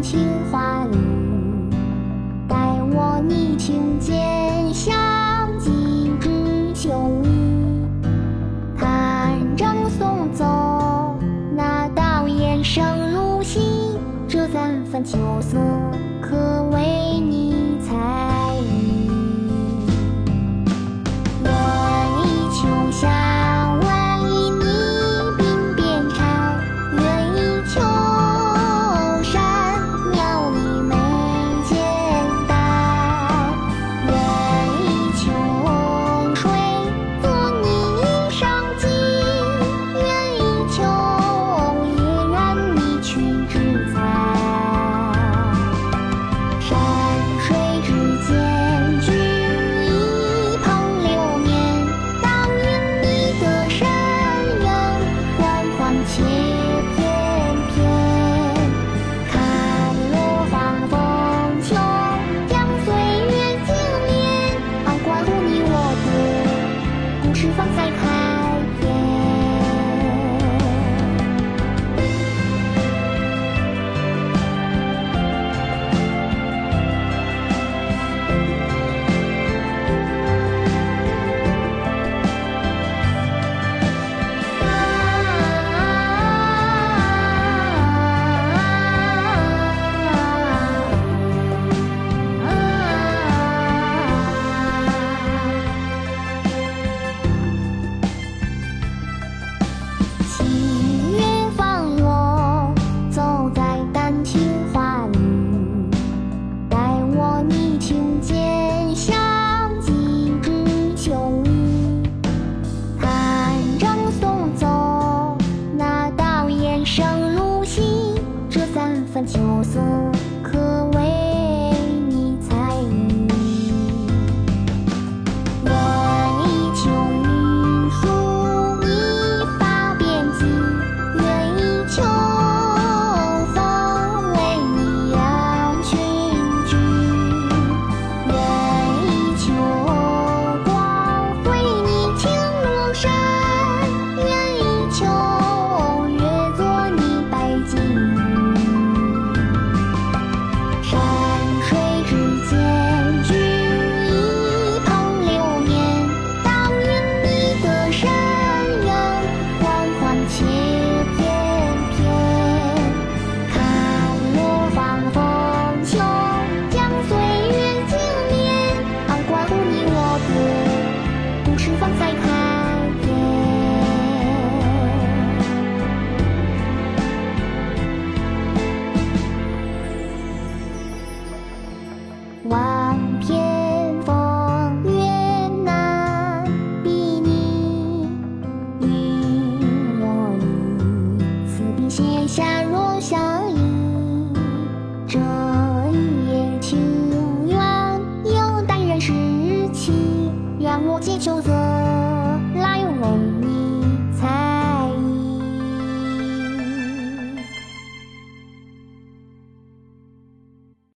青花里，待我逆情剑，像几只秋雨，弹筝送走那道雁生如昔，这三分秋色可为。生如隙，这三分秋色。放在开天风难比与我意笔写下若相依这一情缘又让我